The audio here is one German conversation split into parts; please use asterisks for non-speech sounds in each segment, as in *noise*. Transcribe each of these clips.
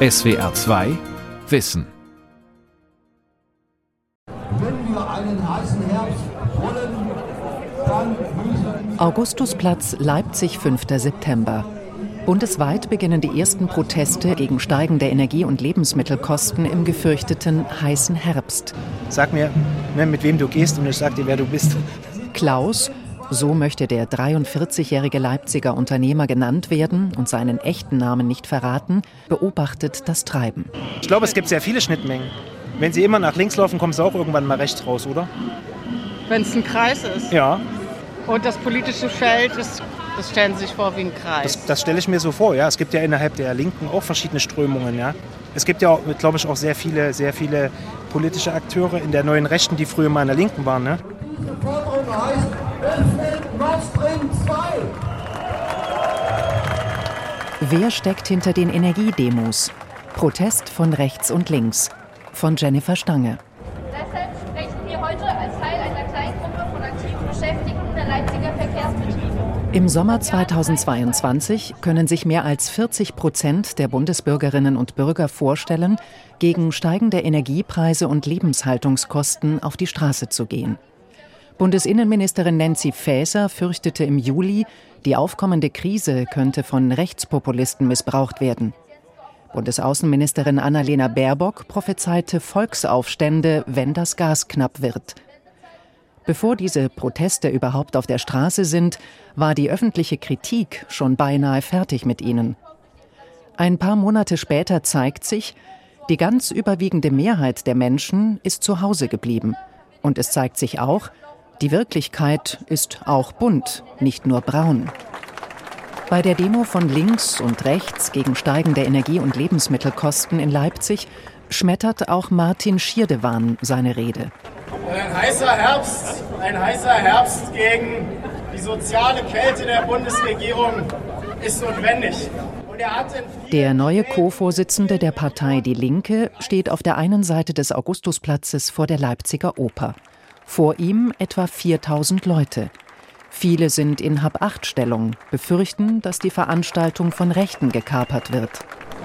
SWR 2 Wissen. Wenn wir einen heißen Herbst wollen, dann müssen Augustusplatz, Leipzig, 5. September. Bundesweit beginnen die ersten Proteste gegen steigende Energie- und Lebensmittelkosten im gefürchteten heißen Herbst. Sag mir, ne, mit wem du gehst und ich sag dir, wer du bist. Klaus, so möchte der 43-jährige Leipziger Unternehmer genannt werden und seinen echten Namen nicht verraten, beobachtet das Treiben. Ich glaube, es gibt sehr viele Schnittmengen. Wenn sie immer nach links laufen, kommen sie auch irgendwann mal rechts raus, oder? Wenn es ein Kreis ist. Ja, Und das politische Feld ist, das stellen Sie sich vor wie ein Kreis. das, das stelle ich mir so vor. Ja, es gibt ja innerhalb der Linken auch verschiedene Strömungen. Ja, es gibt ja, glaube ich, auch sehr viele, sehr viele politische Akteure in der neuen Rechten, die früher mal in der Linken waren. Ne? Wer steckt hinter den Energiedemos? Protest von rechts und links. Von Jennifer Stange. Deshalb sprechen wir heute als Teil einer kleinen Gruppe von aktiven Beschäftigten der Leipziger Verkehrsbetriebe. Im Sommer 2022 können sich mehr als 40 Prozent der Bundesbürgerinnen und Bürger vorstellen, gegen steigende Energiepreise und Lebenshaltungskosten auf die Straße zu gehen. Bundesinnenministerin Nancy Faeser fürchtete im Juli, die aufkommende Krise könnte von Rechtspopulisten missbraucht werden. Bundesaußenministerin Annalena Baerbock prophezeite Volksaufstände, wenn das Gas knapp wird. Bevor diese Proteste überhaupt auf der Straße sind, war die öffentliche Kritik schon beinahe fertig mit ihnen. Ein paar Monate später zeigt sich, die ganz überwiegende Mehrheit der Menschen ist zu Hause geblieben. Und es zeigt sich auch, die Wirklichkeit ist auch bunt, nicht nur braun. Bei der Demo von links und rechts gegen steigende Energie- und Lebensmittelkosten in Leipzig schmettert auch Martin Schierdewan seine Rede. Ein heißer Herbst, ein heißer Herbst gegen die soziale Kälte der Bundesregierung ist notwendig. Er Der neue Co-Vorsitzende der Partei Die Linke steht auf der einen Seite des Augustusplatzes vor der Leipziger Oper. Vor ihm etwa 4000 Leute. Viele sind in Hab-Acht-Stellung, befürchten, dass die Veranstaltung von Rechten gekapert wird.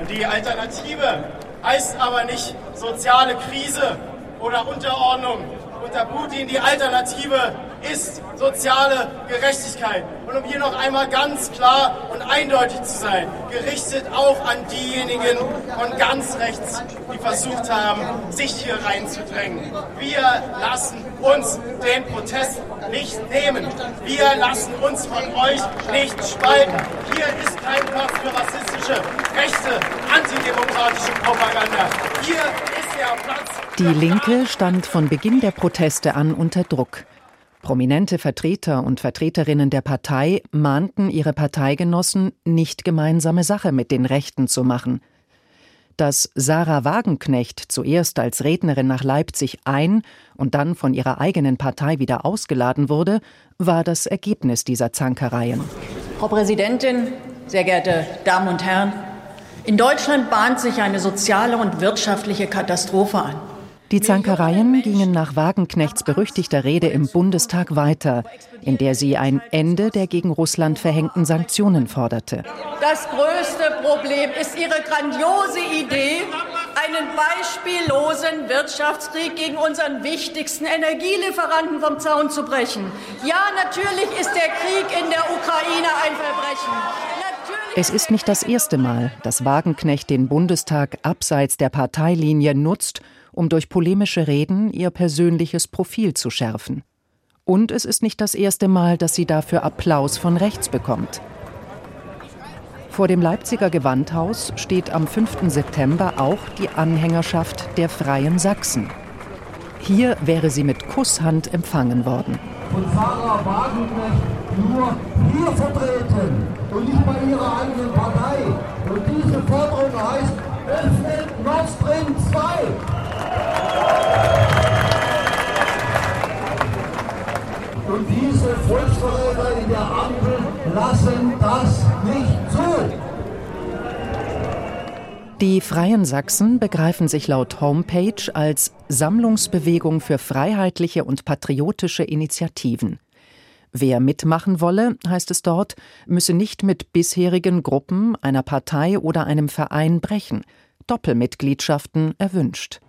Die Alternative heißt aber nicht soziale Krise oder Unterordnung unter Putin. Die Alternative ist soziale Gerechtigkeit. Und um hier noch einmal ganz klar und eindeutig zu sein, gerichtet auch an diejenigen von ganz rechts, die versucht haben, sich hier reinzudrängen. Wir lassen uns den Protest nicht nehmen. Wir lassen uns von euch nicht spalten. Hier ist kein Platz für rassistische, rechte, antidemokratische Propaganda. Hier Die Linke stand von Beginn der Proteste an unter Druck. Prominente Vertreter und Vertreterinnen der Partei mahnten ihre Parteigenossen, nicht gemeinsame Sache mit den Rechten zu machen. Dass Sarah Wagenknecht zuerst als Rednerin nach Leipzig ein und dann von ihrer eigenen Partei wieder ausgeladen wurde, war das Ergebnis dieser Zankereien. Frau Präsidentin, sehr geehrte Damen und Herren! In Deutschland bahnt sich eine soziale und wirtschaftliche Katastrophe an. Die Zankereien gingen nach Wagenknechts berüchtigter Rede im Bundestag weiter, in der sie ein Ende der gegen Russland verhängten Sanktionen forderte. Das größte Problem ist Ihre grandiose Idee, einen beispiellosen Wirtschaftskrieg gegen unseren wichtigsten Energielieferanten vom Zaun zu brechen. Ja, natürlich ist der Krieg in der Ukraine ein Verbrechen. Es ist nicht das erste Mal, dass Wagenknecht den Bundestag abseits der Parteilinie nutzt, um durch polemische Reden ihr persönliches Profil zu schärfen. Und es ist nicht das erste Mal, dass sie dafür Applaus von rechts bekommt. Vor dem Leipziger Gewandhaus steht am 5. September auch die Anhängerschaft der Freien Sachsen. Hier wäre sie mit Kusshand empfangen worden. von Sarah Wagenknecht nur hier vertreten und nicht bei ihrer eigenen Partei. Und diese Forderung heißt, öffnet Nord Stream 2. Und diese Volksverräter in der Ampel lassen das nicht zu. Die Freien Sachsen begreifen sich laut Homepage als Sammlungsbewegung für freiheitliche und patriotische Initiativen. Wer mitmachen wolle, heißt es dort, müsse nicht mit bisherigen Gruppen, einer Partei oder einem Verein brechen. Doppelmitgliedschaften erwünscht.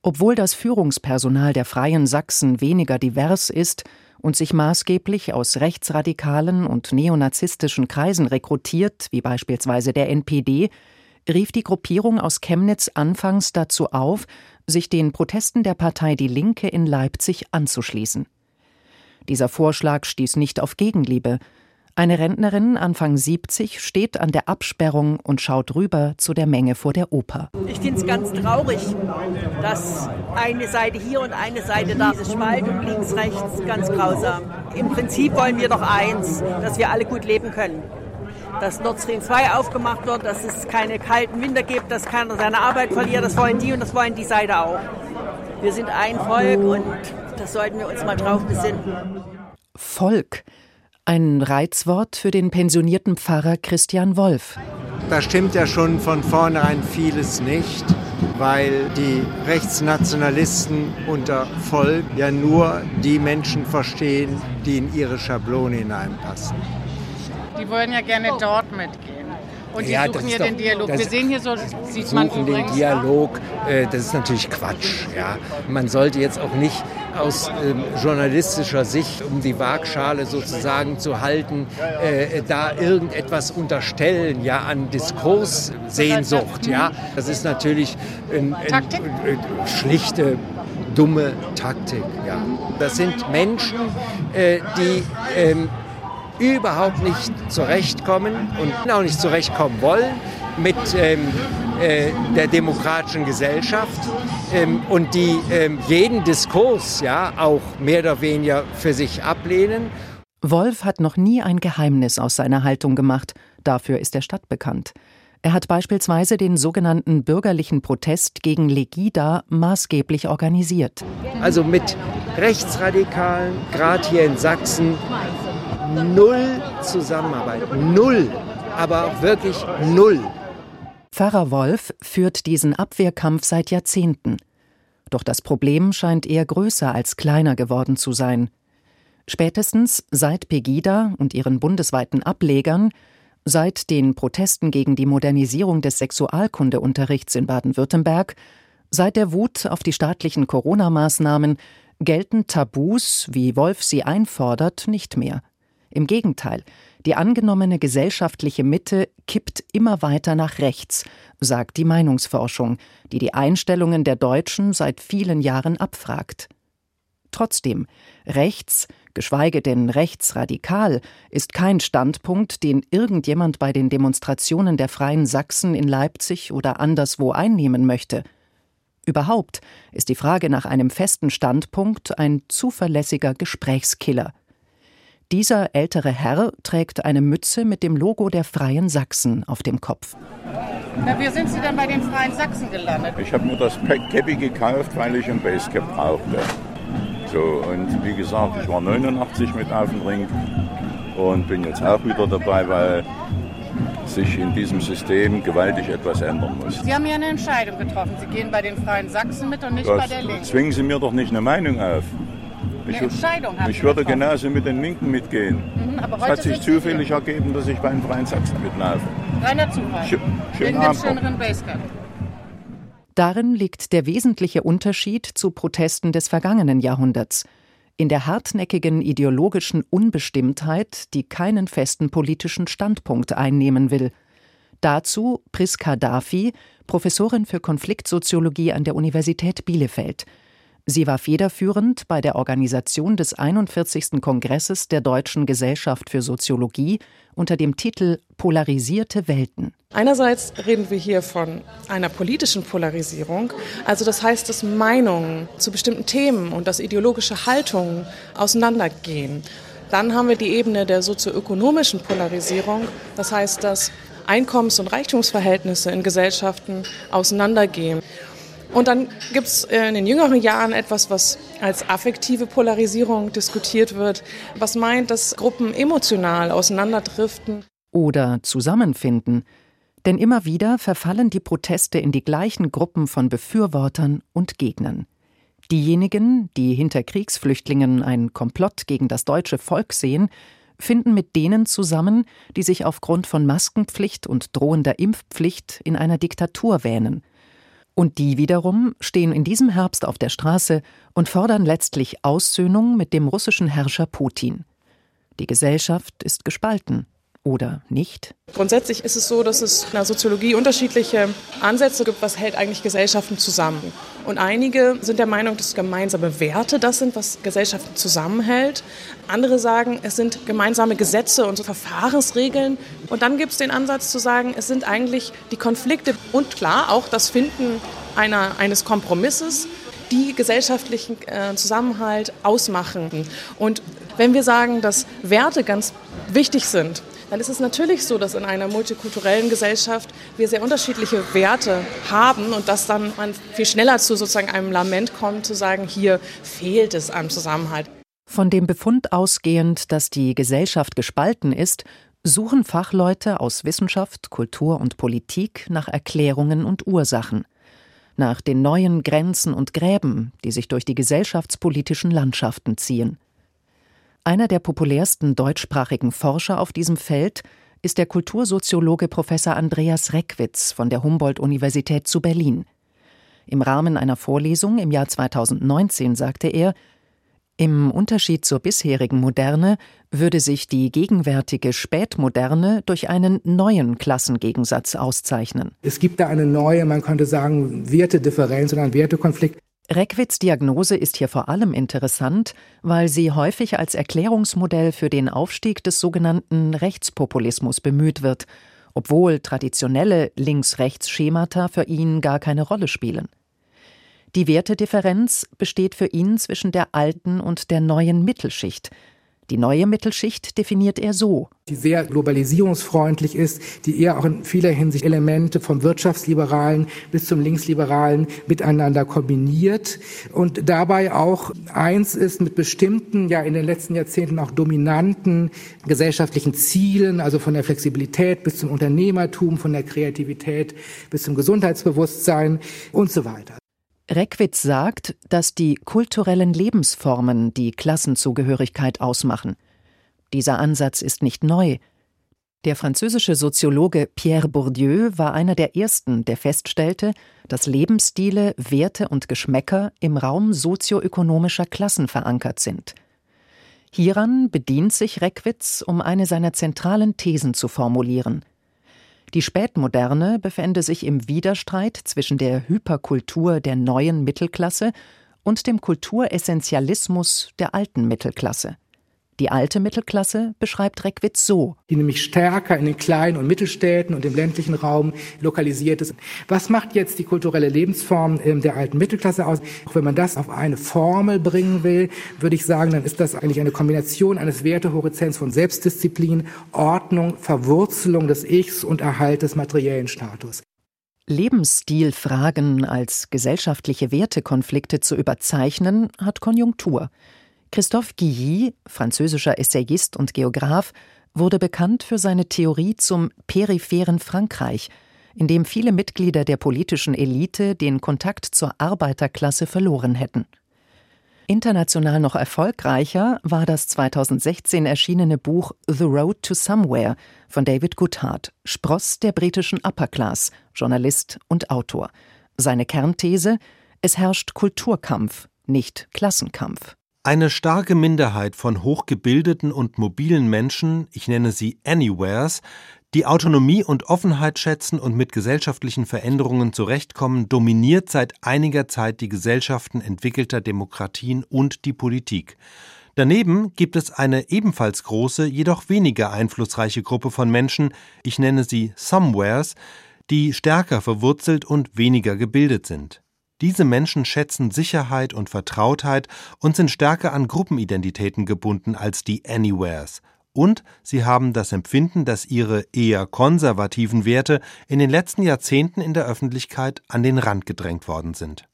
Obwohl das Führungspersonal der Freien Sachsen weniger divers ist und sich maßgeblich aus rechtsradikalen und neonazistischen Kreisen rekrutiert, wie beispielsweise der NPD, rief die Gruppierung aus Chemnitz anfangs dazu auf, sich den Protesten der Partei Die Linke in Leipzig anzuschließen. Dieser Vorschlag stieß nicht auf Gegenliebe. Eine Rentnerin, Anfang 70, steht an der Absperrung und schaut rüber zu der Menge vor der Oper. Ich finde es ganz traurig, dass eine Seite hier und eine Seite da, diese Spaltung links, rechts, ganz grausam. Im Prinzip wollen wir doch eins, dass wir alle gut leben können. Dass Nord Stream 2 aufgemacht wird, dass es keine kalten Winter gibt, dass keiner seine Arbeit verliert, das wollen die und das wollen die Seite auch. Wir sind ein Volk und das sollten wir uns mal drauf besinnen. Volk. Ein Reizwort für den pensionierten Pfarrer Christian Wolf. Da stimmt ja schon von vornherein vieles nicht, weil die Rechtsnationalisten unter Volk ja nur die Menschen verstehen, die in ihre Schablone hineinpassen. Die wollen ja gerne dort mitgehen. Und die Ja, suchen hier doch- den Dialog. das- Wir sehen hier so, sieht man suchen den übrigens. Dialog, äh, das ist natürlich Quatsch. Ja. Man sollte jetzt auch nicht aus ähm, journalistischer Sicht, um die Waagschale sozusagen zu halten, äh, da irgendetwas unterstellen, ja, an Diskurssehnsucht. Ja. Das ist natürlich Taktik? äh, schlichte, dumme Taktik. Ja. Das sind Menschen, äh, die ähm, überhaupt nicht zurechtkommen und auch nicht zurechtkommen wollen mit ähm, äh, der demokratischen Gesellschaft ähm, und die ähm, jeden Diskurs ja auch mehr oder weniger für sich ablehnen. Wolf hat noch nie ein Geheimnis aus seiner Haltung gemacht, dafür ist er stadtbekannt. Er hat beispielsweise den sogenannten bürgerlichen Protest gegen Legida maßgeblich organisiert. Also mit Rechtsradikalen, gerade hier in Sachsen, null Zusammenarbeit, null, aber auch wirklich null. Pfarrer Wolf führt diesen Abwehrkampf seit Jahrzehnten. Doch das Problem scheint eher größer als kleiner geworden zu sein. Spätestens seit Pegida und ihren bundesweiten Ablegern, seit den Protesten gegen die Modernisierung des Sexualkundeunterrichts in Baden-Württemberg, seit der Wut auf die staatlichen Corona-Maßnahmen gelten Tabus, wie Wolf sie einfordert, nicht mehr. Im Gegenteil, die angenommene gesellschaftliche Mitte kippt immer weiter nach rechts, sagt die Meinungsforschung, die die Einstellungen der Deutschen seit vielen Jahren abfragt. Trotzdem, rechts, geschweige denn rechtsradikal, ist kein Standpunkt, den irgendjemand bei den Demonstrationen der Freien Sachsen in Leipzig oder anderswo einnehmen möchte. Überhaupt ist die Frage nach einem festen Standpunkt ein zuverlässiger Gesprächskiller. Dieser ältere Herr trägt eine Mütze mit dem Logo der Freien Sachsen auf dem Kopf. Na, wie sind Sie denn bei den Freien Sachsen gelandet? Ich habe mir das Cappy gekauft, weil ich ein Basecap brauchte. So, und wie gesagt, ich war 89 mit auf dem Ring und bin jetzt auch wieder dabei, weil sich in diesem System gewaltig etwas ändern muss. Sie haben ja eine Entscheidung getroffen. Sie gehen bei den Freien Sachsen mit und nicht Das bei der Linken. zwingen Sie mir doch nicht eine Meinung auf. Ich, Entscheidung haben ich würde getroffen. genauso mit den Linken mitgehen. Mhm, aber Es heute hat sich zufällig ergeben, dass ich bei den Freien Sachsen mitlaufe. hier. Reiner Zufall. Schö- schönen Abend schöneren Basecap. Darin liegt der wesentliche Unterschied zu Protesten des vergangenen Jahrhunderts. In der hartnäckigen ideologischen Unbestimmtheit, die keinen festen politischen Standpunkt einnehmen will. Dazu Priska Dafi, Professorin für Konfliktsoziologie an der Universität Bielefeld. Sie war federführend bei der Organisation des 41. Kongresses der Deutschen Gesellschaft für Soziologie unter dem Titel Polarisierte Welten. Einerseits reden wir hier von einer politischen Polarisierung, also das heißt, dass Meinungen zu bestimmten Themen und dass ideologische Haltungen auseinandergehen. Dann haben wir die Ebene der sozioökonomischen Polarisierung, das heißt, dass Einkommens- und Reichtumsverhältnisse in Gesellschaften auseinandergehen. Und dann gibt es in den jüngeren Jahren etwas, was als affektive Polarisierung diskutiert wird, was meint, dass Gruppen emotional auseinanderdriften. oder zusammenfinden. Denn immer wieder verfallen die Proteste in die gleichen Gruppen von Befürwortern und Gegnern. Diejenigen, die hinter Kriegsflüchtlingen ein Komplott gegen das deutsche Volk sehen, finden mit denen zusammen, die sich aufgrund von Maskenpflicht und drohender Impfpflicht in einer Diktatur wähnen. Und die wiederum stehen in diesem Herbst auf der Straße und fordern letztlich Aussöhnung mit dem russischen Herrscher Putin. Die Gesellschaft ist gespalten oder nicht? Grundsätzlich ist es so, dass es in der Soziologie unterschiedliche Ansätze gibt, was hält eigentlich Gesellschaften zusammen. Und einige sind der Meinung, dass gemeinsame Werte das sind, was Gesellschaften zusammenhält. Andere sagen, es sind gemeinsame Gesetze und so Verfahrensregeln. Und dann gibt es den Ansatz zu sagen, es sind eigentlich die Konflikte und klar auch das Finden einer, eines Kompromisses, die gesellschaftlichen äh, Zusammenhalt ausmachen. Und wenn wir sagen, dass Werte ganz wichtig sind, dann ist es natürlich so, dass in einer multikulturellen Gesellschaft wir sehr unterschiedliche Werte haben und dass dann man viel schneller zu sozusagen einem Lament kommt, zu sagen, hier fehlt es am Zusammenhalt. Von dem Befund ausgehend, dass die Gesellschaft gespalten ist, suchen Fachleute aus Wissenschaft, Kultur und Politik nach Erklärungen und Ursachen, nach den neuen Grenzen und Gräben, die sich durch die gesellschaftspolitischen Landschaften ziehen. Einer der populärsten deutschsprachigen Forscher auf diesem Feld ist der Kultursoziologe Professor Andreas Reckwitz von der Humboldt-Universität zu Berlin. Im Rahmen einer Vorlesung im Jahr 2019 sagte er, im Unterschied zur bisherigen Moderne würde sich die gegenwärtige Spätmoderne durch einen neuen Klassengegensatz auszeichnen. Es gibt da eine neue, man könnte sagen, Wertedifferenz oder einen Wertekonflikt. Reckwitz Diagnose ist hier vor allem interessant, weil sie häufig als Erklärungsmodell für den Aufstieg des sogenannten Rechtspopulismus bemüht wird, obwohl traditionelle Links-Rechts-Schemata für ihn gar keine Rolle spielen. Die Wertedifferenz besteht für ihn zwischen der alten und der neuen Mittelschicht, die neue Mittelschicht definiert er so. Die sehr globalisierungsfreundlich ist, die eher auch in vieler Hinsicht Elemente vom Wirtschaftsliberalen bis zum Linksliberalen miteinander kombiniert und dabei auch eins ist mit bestimmten, ja in den letzten Jahrzehnten auch dominanten gesellschaftlichen Zielen, also von der Flexibilität bis zum Unternehmertum, von der Kreativität bis zum Gesundheitsbewusstsein und so weiter. Reckwitz sagt, dass die kulturellen Lebensformen die Klassenzugehörigkeit ausmachen. Dieser Ansatz ist nicht neu. Der französische Soziologe Pierre Bourdieu war einer der ersten, der feststellte, dass Lebensstile, Werte und Geschmäcker im Raum sozioökonomischer Klassen verankert sind. Hieran bedient sich Reckwitz, um eine seiner zentralen Thesen zu formulieren. Die Spätmoderne befände sich im Widerstreit zwischen der Hyperkultur der neuen Mittelklasse und dem Kulturessentialismus der alten Mittelklasse. Die alte Mittelklasse beschreibt Reckwitz so. Die nämlich stärker in den kleinen und Mittelstädten und im ländlichen Raum lokalisiert ist. Was macht jetzt die kulturelle Lebensform ähm, der alten Mittelklasse aus? Auch wenn man das auf eine Formel bringen will, würde ich sagen, dann ist das eigentlich eine Kombination eines Wertehorizonts von Selbstdisziplin, Ordnung, Verwurzelung des Ichs und Erhalt des materiellen Status. Lebensstilfragen als gesellschaftliche Wertekonflikte zu überzeichnen, hat Konjunktur. Christophe Guilly, französischer Essayist und Geograph, wurde bekannt für seine Theorie zum peripheren Frankreich, in dem viele Mitglieder der politischen Elite den Kontakt zur Arbeiterklasse verloren hätten. International noch erfolgreicher war das 2016 erschienene Buch The Road to Somewhere von David Goodhart, Spross der britischen Upper Class, Journalist und Autor. Seine Kernthese: Es herrscht Kulturkampf, nicht Klassenkampf. Eine starke Minderheit von hochgebildeten und mobilen Menschen, ich nenne sie Anywheres, die Autonomie und Offenheit schätzen und mit gesellschaftlichen Veränderungen zurechtkommen, dominiert seit einiger Zeit die Gesellschaften entwickelter Demokratien und die Politik. Daneben gibt es eine ebenfalls große, jedoch weniger einflussreiche Gruppe von Menschen, ich nenne sie Somewheres, die stärker verwurzelt und weniger gebildet sind. Diese Menschen schätzen Sicherheit und Vertrautheit und sind stärker an Gruppenidentitäten gebunden als die Anywheres. Und sie haben das Empfinden, dass ihre eher konservativen Werte in den letzten Jahrzehnten in der Öffentlichkeit an den Rand gedrängt worden sind.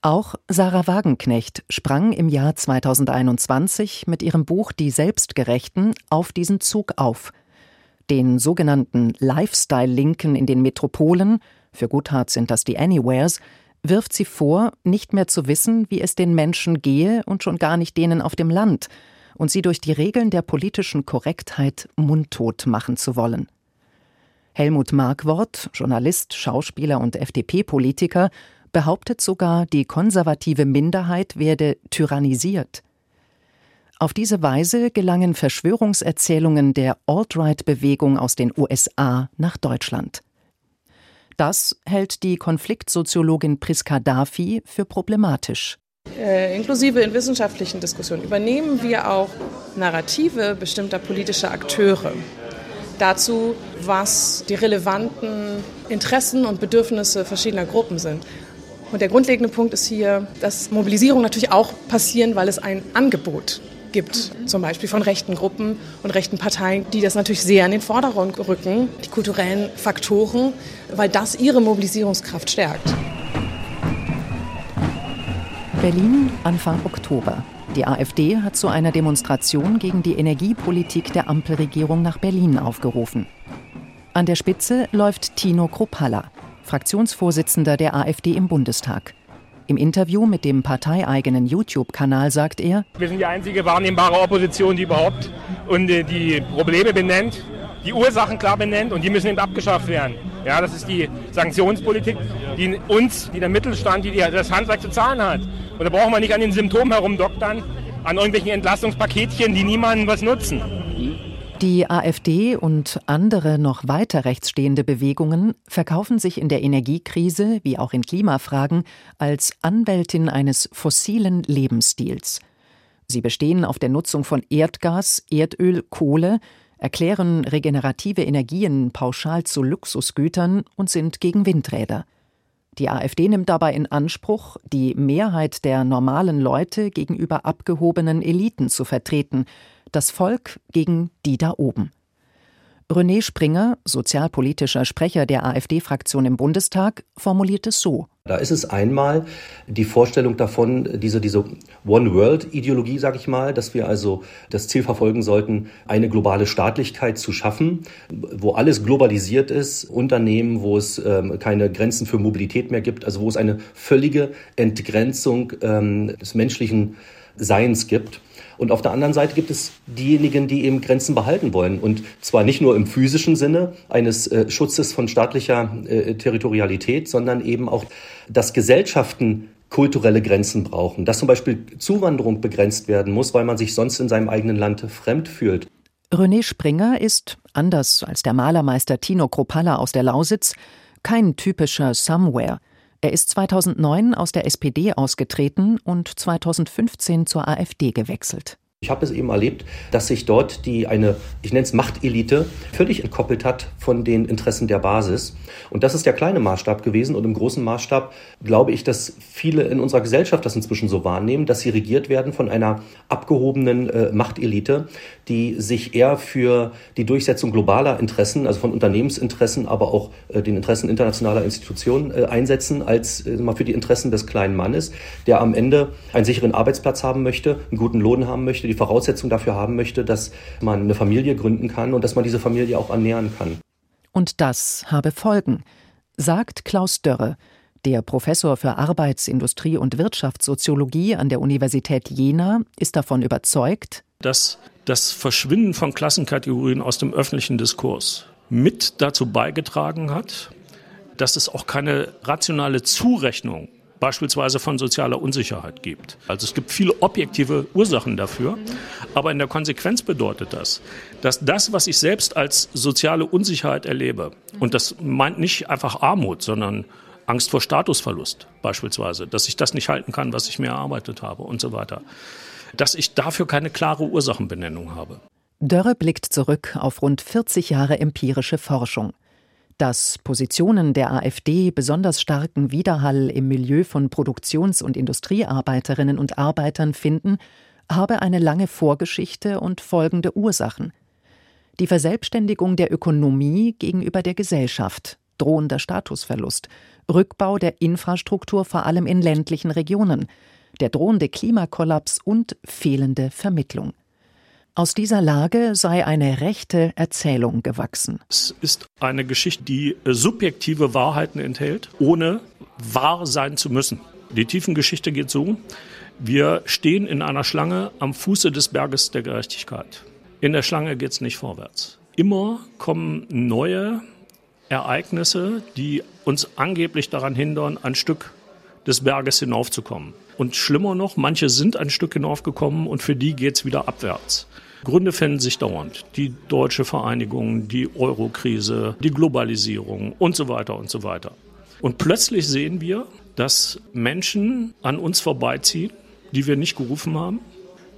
Auch Sarah Wagenknecht sprang im Jahr 2021 mit ihrem Buch Die Selbstgerechten auf diesen Zug auf. Den sogenannten Lifestyle-Linken in den Metropolen, für Guthart sind das die Anywheres, wirft sie vor, nicht mehr zu wissen, wie es den Menschen gehe und schon gar nicht denen auf dem Land, und sie durch die Regeln der politischen Korrektheit mundtot machen zu wollen. Helmut Markwort, Journalist, Schauspieler und FDP-Politiker, behauptet sogar, die konservative Minderheit werde tyrannisiert. Auf diese Weise gelangen Verschwörungserzählungen der Alt-Right-Bewegung aus den USA nach Deutschland. Das hält die Konfliktsoziologin Priska Dafi für problematisch. Äh, inklusive in wissenschaftlichen Diskussionen übernehmen wir auch Narrative bestimmter politischer Akteure dazu, was die relevanten Interessen und Bedürfnisse verschiedener Gruppen sind. Und der grundlegende Punkt ist hier, dass Mobilisierung natürlich auch passieren, weil es ein Angebot gibt, zum Beispiel von rechten Gruppen und rechten Parteien, die das natürlich sehr in den Vordergrund rücken, die kulturellen Faktoren, weil das ihre Mobilisierungskraft stärkt. Berlin Anfang Oktober. Die AfD hat zu einer Demonstration gegen die Energiepolitik der Ampelregierung nach Berlin aufgerufen. An der Spitze läuft Tino Kruppalla, Fraktionsvorsitzender der AfD im Bundestag. Im Interview mit dem parteieigenen YouTube-Kanal sagt er: Wir sind die einzige wahrnehmbare Opposition, die überhaupt und äh, die Probleme benennt, die Ursachen klar benennt und die müssen eben abgeschafft werden. Ja, das ist die Sanktionspolitik, die uns, die der Mittelstand, die das Handwerk zu zahlen hat. Und da brauchen wir nicht an den Symptomen herumdoktern, an irgendwelchen Entlastungspaketchen, die niemandem was nutzen. Die AfD und andere noch weiter rechtsstehende Bewegungen verkaufen sich in der Energiekrise wie auch in Klimafragen als Anwältin eines fossilen Lebensstils. Sie bestehen auf der Nutzung von Erdgas, Erdöl, Kohle, erklären regenerative Energien pauschal zu Luxusgütern und sind gegen Windräder. Die AfD nimmt dabei in Anspruch, die Mehrheit der normalen Leute gegenüber abgehobenen Eliten zu vertreten, das Volk gegen die da oben. René Springer, sozialpolitischer Sprecher der AfD-Fraktion im Bundestag, formuliert es so. Da ist es einmal die Vorstellung davon, diese, diese One-World-Ideologie, sage ich mal, dass wir also das Ziel verfolgen sollten, eine globale Staatlichkeit zu schaffen, wo alles globalisiert ist, Unternehmen, wo es ähm, keine Grenzen für Mobilität mehr gibt, also wo es eine völlige Entgrenzung ähm, des menschlichen Seins gibt. Und auf der anderen Seite gibt es diejenigen, die eben Grenzen behalten wollen. Und zwar nicht nur im physischen Sinne eines äh, Schutzes von staatlicher äh, Territorialität, sondern eben auch, dass Gesellschaften kulturelle Grenzen brauchen. Dass zum Beispiel Zuwanderung begrenzt werden muss, weil man sich sonst in seinem eigenen Land fremd fühlt. René Springer ist, anders als der Malermeister Tino Kropalla aus der Lausitz, kein typischer Somewhere. Er ist 2009 aus der SPD ausgetreten und 2015 zur AfD gewechselt. Ich habe es eben erlebt, dass sich dort die eine, ich nenne es Machtelite, völlig entkoppelt hat von den Interessen der Basis. Und das ist der kleine Maßstab gewesen. Und im großen Maßstab glaube ich, dass viele in unserer Gesellschaft das inzwischen so wahrnehmen, dass sie regiert werden von einer abgehobenen äh, Machtelite, die sich eher für die Durchsetzung globaler Interessen, also von Unternehmensinteressen, aber auch äh, den Interessen internationaler Institutionen äh, einsetzen, als äh, mal für die Interessen des kleinen Mannes, der am Ende einen sicheren Arbeitsplatz haben möchte, einen guten Lohn haben möchte, die Voraussetzung dafür haben möchte, dass man eine Familie gründen kann und dass man diese Familie auch ernähren kann. Und das habe Folgen, sagt Klaus Dörre, der Professor für Arbeits-, Industrie- und Wirtschaftssoziologie an der Universität Jena ist davon überzeugt, dass das Verschwinden von Klassenkategorien aus dem öffentlichen Diskurs mit dazu beigetragen hat, dass es auch keine rationale Zurechnung beispielsweise von sozialer Unsicherheit gibt. Also es gibt viele objektive Ursachen dafür, aber in der Konsequenz bedeutet das, dass das, was ich selbst als soziale Unsicherheit erlebe, und das meint nicht einfach Armut, sondern Angst vor Statusverlust beispielsweise, dass ich das nicht halten kann, was ich mir erarbeitet habe und so weiter, dass ich dafür keine klare Ursachenbenennung habe. Dörre blickt zurück auf rund 40 Jahre empirische Forschung dass Positionen der AfD besonders starken Widerhall im Milieu von Produktions- und Industriearbeiterinnen und Arbeitern finden, habe eine lange Vorgeschichte und folgende Ursachen. Die Verselbstständigung der Ökonomie gegenüber der Gesellschaft, drohender Statusverlust, Rückbau der Infrastruktur vor allem in ländlichen Regionen, der drohende Klimakollaps und fehlende Vermittlung. Aus dieser Lage sei eine rechte Erzählung gewachsen. Es ist eine Geschichte, die äh, subjektive Wahrheiten enthält, ohne wahr sein zu müssen. Die Tiefengeschichte geht so, wir stehen in einer Schlange am Fuße des Berges der Gerechtigkeit. In der Schlange geht es nicht vorwärts. Immer kommen neue Ereignisse, die uns angeblich daran hindern, ein Stück des Berges hinaufzukommen. Und schlimmer noch, manche sind ein Stück hinaufgekommen und für die geht es wieder abwärts. Gründe finden sich dauernd. Die deutsche Vereinigung, die Eurokrise, die Globalisierung und so weiter und so weiter. Und plötzlich sehen wir, dass Menschen an uns vorbeiziehen, die wir nicht gerufen haben,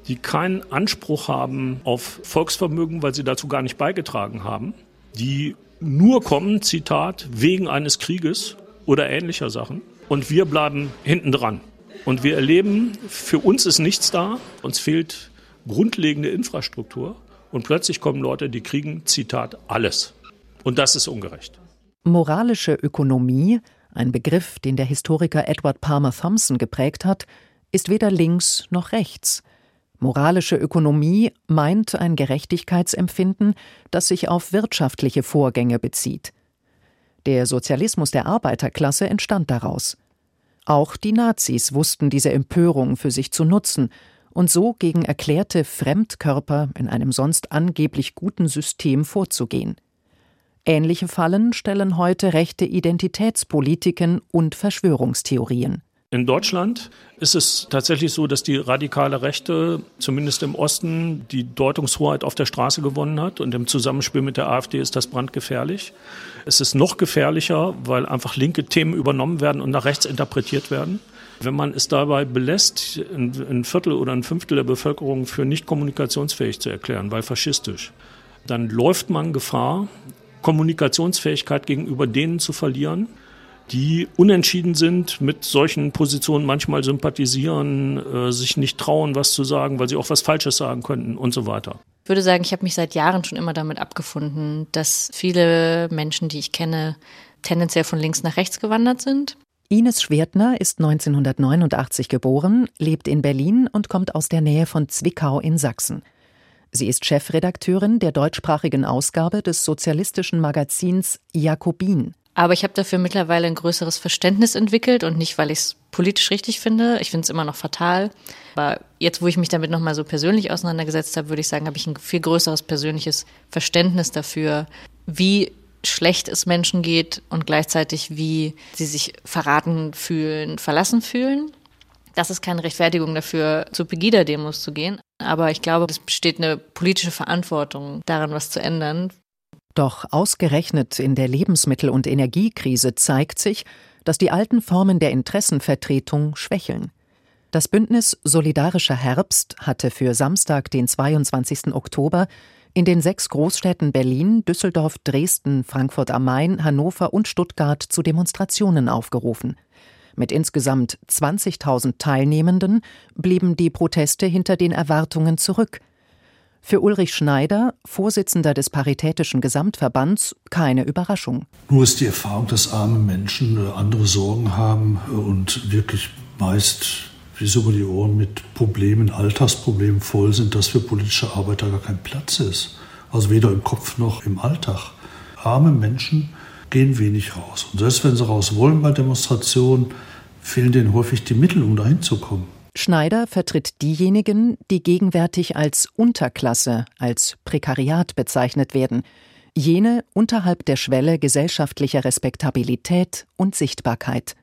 die keinen Anspruch haben auf Volksvermögen, weil sie dazu gar nicht beigetragen haben, die nur kommen, Zitat, wegen eines Krieges oder ähnlicher Sachen. Und wir bleiben hinten dran. Und wir erleben, für uns ist nichts da, uns fehlt grundlegende Infrastruktur. Und plötzlich kommen Leute, die kriegen, Zitat, alles. Und das ist ungerecht. Moralische Ökonomie, ein Begriff, den der Historiker Edward Palmer Thompson geprägt hat, ist weder links noch rechts. Moralische Ökonomie meint ein Gerechtigkeitsempfinden, das sich auf wirtschaftliche Vorgänge bezieht. Der Sozialismus der Arbeiterklasse entstand daraus. Auch die Nazis wussten diese Empörung für sich zu nutzen und so gegen erklärte Fremdkörper in einem sonst angeblich guten System vorzugehen. Ähnliche Fallen stellen heute rechte Identitätspolitiken und Verschwörungstheorien. In Deutschland ist es tatsächlich so, dass die radikale Rechte, zumindest im Osten, die Deutungshoheit auf der Straße gewonnen hat. Und im Zusammenspiel mit der AfD ist das brandgefährlich. Es ist noch gefährlicher, weil einfach linke Themen übernommen werden und nach rechts interpretiert werden. Wenn man es dabei belässt, ein Viertel oder ein Fünftel der Bevölkerung für nicht kommunikationsfähig zu erklären, weil faschistisch, dann läuft man Gefahr, Kommunikationsfähigkeit gegenüber denen zu verlieren, die unentschieden sind, mit solchen Positionen manchmal sympathisieren, äh, sich nicht trauen, was zu sagen, weil sie auch was Falsches sagen könnten und so weiter. Ich würde sagen, ich habe mich seit Jahren schon immer damit abgefunden, dass viele Menschen, die ich kenne, tendenziell von links nach rechts gewandert sind. Ines Schwertner ist 1989 geboren, lebt in Berlin und kommt aus der Nähe von Zwickau in Sachsen. Sie ist Chefredakteurin der deutschsprachigen Ausgabe des sozialistischen Magazins Jakobin. Aber ich habe dafür mittlerweile ein größeres Verständnis entwickelt und nicht, weil ich es politisch richtig finde. Ich finde es immer noch fatal. Aber jetzt, wo ich mich damit nochmal so persönlich auseinandergesetzt habe, würde ich sagen, habe ich ein viel größeres persönliches Verständnis dafür, wie schlecht es Menschen geht und gleichzeitig wie sie sich verraten fühlen, verlassen fühlen. Das ist keine Rechtfertigung dafür, zu Pegida-Demos zu gehen. Aber ich glaube, es besteht eine politische Verantwortung daran, was zu ändern. Doch ausgerechnet in der Lebensmittel- und Energiekrise zeigt sich, dass die alten Formen der Interessenvertretung schwächeln. Das Bündnis Solidarischer Herbst hatte für Samstag, den 22. Oktober, in den sechs Großstädten Berlin, Düsseldorf, Dresden, Frankfurt am Main, Hannover und Stuttgart zu Demonstrationen aufgerufen. Mit insgesamt 20.000 Teilnehmenden blieben die Proteste hinter den Erwartungen zurück. Für Ulrich Schneider, Vorsitzender des Paritätischen Gesamtverbands, keine Überraschung. Nur ist die Erfahrung, dass arme Menschen äh, andere Sorgen haben und wirklich meist wie über die Ohren mit Problemen, Alltagsproblemen voll sind, dass für politische Arbeiter gar kein Platz ist. Also weder im Kopf noch im Alltag. Arme Menschen gehen wenig raus. Und selbst wenn sie raus wollen bei Demonstrationen, fehlen denen häufig die Mittel, um dahin zu kommen. Schneider vertritt diejenigen, die gegenwärtig als Unterklasse, als Prekariat bezeichnet werden, jene unterhalb der Schwelle gesellschaftlicher Respektabilität und Sichtbarkeit,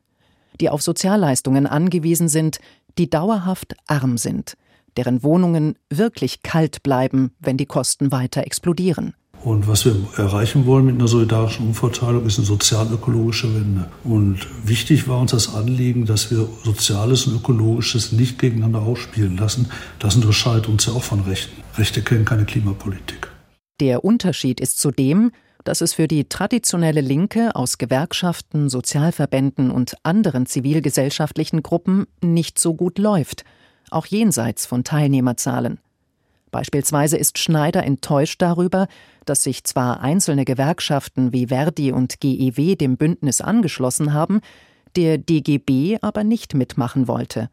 die auf Sozialleistungen angewiesen sind, die dauerhaft arm sind, deren Wohnungen wirklich kalt bleiben, wenn die Kosten weiter explodieren. Und was wir erreichen wollen mit einer solidarischen Umverteilung, ist eine sozial-ökologische Wende. Und wichtig war uns das Anliegen, dass wir Soziales und Ökologisches nicht gegeneinander ausspielen lassen. Das unterscheidet uns ja auch von Rechten. Rechte kennen keine Klimapolitik. Der Unterschied ist zudem, dass es für die traditionelle Linke aus Gewerkschaften, Sozialverbänden und anderen zivilgesellschaftlichen Gruppen nicht so gut läuft, auch jenseits von Teilnehmerzahlen. Beispielsweise ist Schneider enttäuscht darüber, dass sich zwar einzelne Gewerkschaften wie Verdi und GEW dem Bündnis angeschlossen haben, der DGB aber nicht mitmachen wollte.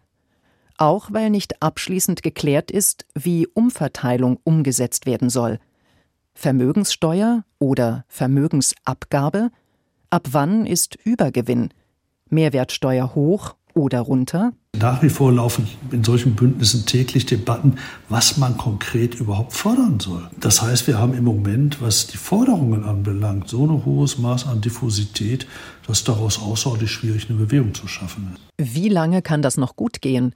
Auch weil nicht abschließend geklärt ist, wie Umverteilung umgesetzt werden soll – Vermögenssteuer oder Vermögensabgabe? Ab wann ist Übergewinn? Mehrwertsteuer hoch oder runter? Nach wie vor laufen in solchen Bündnissen täglich Debatten, was man konkret überhaupt fordern soll. Das heißt, wir haben im Moment, was die Forderungen anbelangt, so ein hohes Maß an Diffusität, dass daraus außerordentlich schwierig eine Bewegung zu schaffen ist. Wie lange kann das noch gut gehen?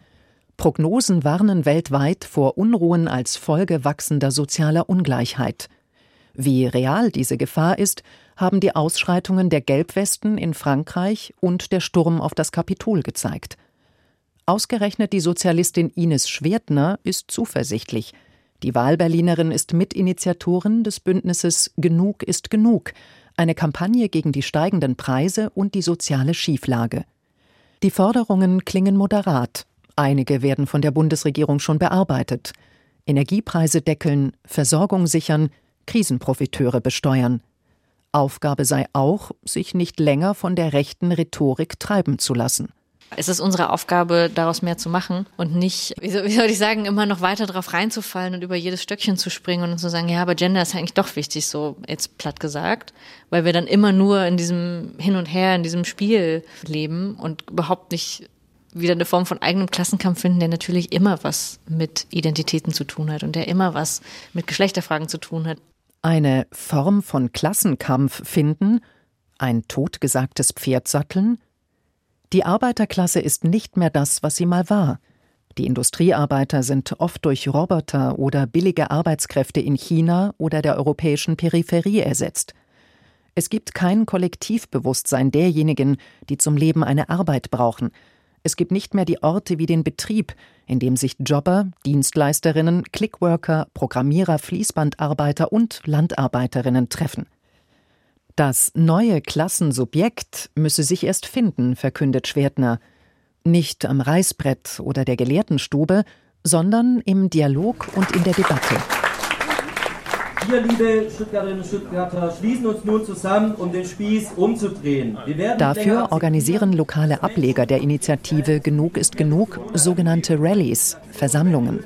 Prognosen warnen weltweit vor Unruhen als Folge wachsender sozialer Ungleichheit. Wie real diese Gefahr ist, haben die Ausschreitungen der Gelbwesten in Frankreich und der Sturm auf das Kapitol gezeigt. Ausgerechnet die Sozialistin Ines Schwertner ist zuversichtlich. Die Wahlberlinerin ist Mitinitiatorin des Bündnisses Genug ist genug, eine Kampagne gegen die steigenden Preise und die soziale Schieflage. Die Forderungen klingen moderat, einige werden von der Bundesregierung schon bearbeitet. Energiepreise deckeln, Versorgung sichern, Krisenprofiteure besteuern. Aufgabe sei auch, sich nicht länger von der rechten Rhetorik treiben zu lassen. Es ist unsere Aufgabe, daraus mehr zu machen und nicht, wie soll, ich sagen, immer noch weiter drauf reinzufallen und über jedes Stöckchen zu springen und zu sagen, ja, aber Gender ist eigentlich doch wichtig, so jetzt platt gesagt, weil wir dann immer nur in diesem Hin und Her, in diesem Spiel leben und überhaupt nicht wieder eine Form von eigenem Klassenkampf finden, der natürlich immer was mit Identitäten zu tun hat und der immer was mit Geschlechterfragen zu tun hat eine Form von Klassenkampf finden, ein totgesagtes Pferd satteln? Die Arbeiterklasse ist nicht mehr das, was sie mal war. Die Industriearbeiter sind oft durch Roboter oder billige Arbeitskräfte in China oder der europäischen Peripherie ersetzt. Es gibt kein Kollektivbewusstsein derjenigen, die zum Leben eine Arbeit brauchen, es gibt nicht mehr die Orte wie den Betrieb, in dem sich Jobber, Dienstleisterinnen, Clickworker, Programmierer, Fließbandarbeiter und Landarbeiterinnen treffen. Das neue Klassensubjekt müsse sich erst finden, verkündet Schwertner. Nicht am Reißbrett oder der Gelehrtenstube, sondern im Dialog und in der Debatte. Wir, liebe Stuttgarterinnen und Stuttgarter, schließen uns nun zusammen, um den Spieß umzudrehen. Dafür organisieren lokale Ableger der Initiative Genug ist genug sogenannte Rallyes, Versammlungen.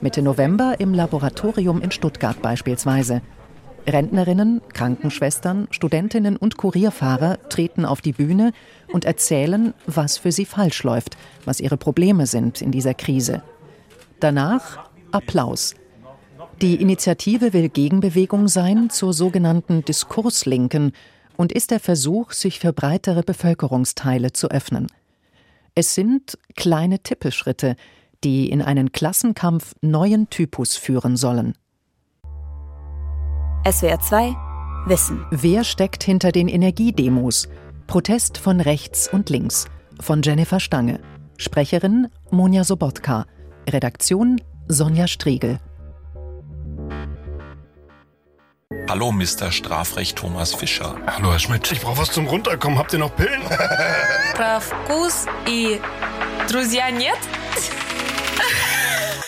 Mitte November im Laboratorium in Stuttgart beispielsweise. Rentnerinnen, Krankenschwestern, Studentinnen und Kurierfahrer treten auf die Bühne und erzählen, was für sie falsch läuft, was ihre Probleme sind in dieser Krise. Danach Applaus die Initiative will Gegenbewegung sein zur sogenannten Diskurslinken und ist der Versuch, sich für breitere Bevölkerungsteile zu öffnen. Es sind kleine Tippelschritte, die in einen Klassenkampf neuen Typus führen sollen. SWR 2 Wissen. Wer steckt hinter den Energiedemos? Protest von rechts und links. Von Jennifer Stange. Sprecherin Monja Sobotka. Redaktion Sonja Striegel. Hallo, Mr. Strafrecht Thomas Fischer. Hallo, Herr Schmidt. Ich brauche was zum Runterkommen. Habt ihr noch Pillen? *laughs* Про вкус и друзья нет? *laughs*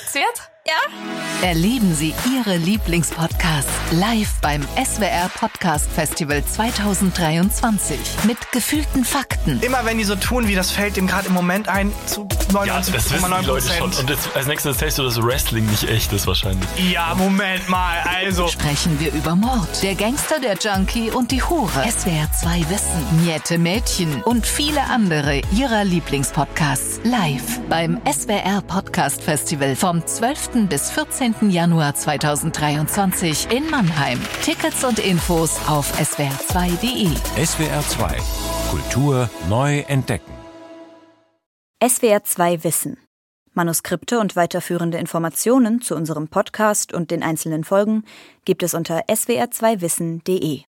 Цвет? Ja? Erleben Sie Ihre Lieblingspodcasts live beim SWR Podcast Festival 2023 mit gefühlten Fakten. Immer wenn die so tun, wie das fällt dem gerade im Moment ein, zu 99,9 ja, das wissen die Leute schon. Und jetzt, als nächstes erzählst du, dass Wrestling nicht echt ist wahrscheinlich. Ja, Moment mal, also. Sprechen wir über Mord, der Gangster, der Junkie und die Hure. SWR 2 Wissen, Niette Mädchen und viele andere Ihrer Lieblingspodcasts live beim SWR Podcast Festival vom 12 bis 14. Januar 2023 in Mannheim. Tickets und Infos auf swr2.de. SWR 2 Kultur neu entdecken. SWR 2 Wissen. Manuskripte und weiterführende Informationen zu unserem Podcast und den einzelnen Folgen gibt es unter swr2wissen.de.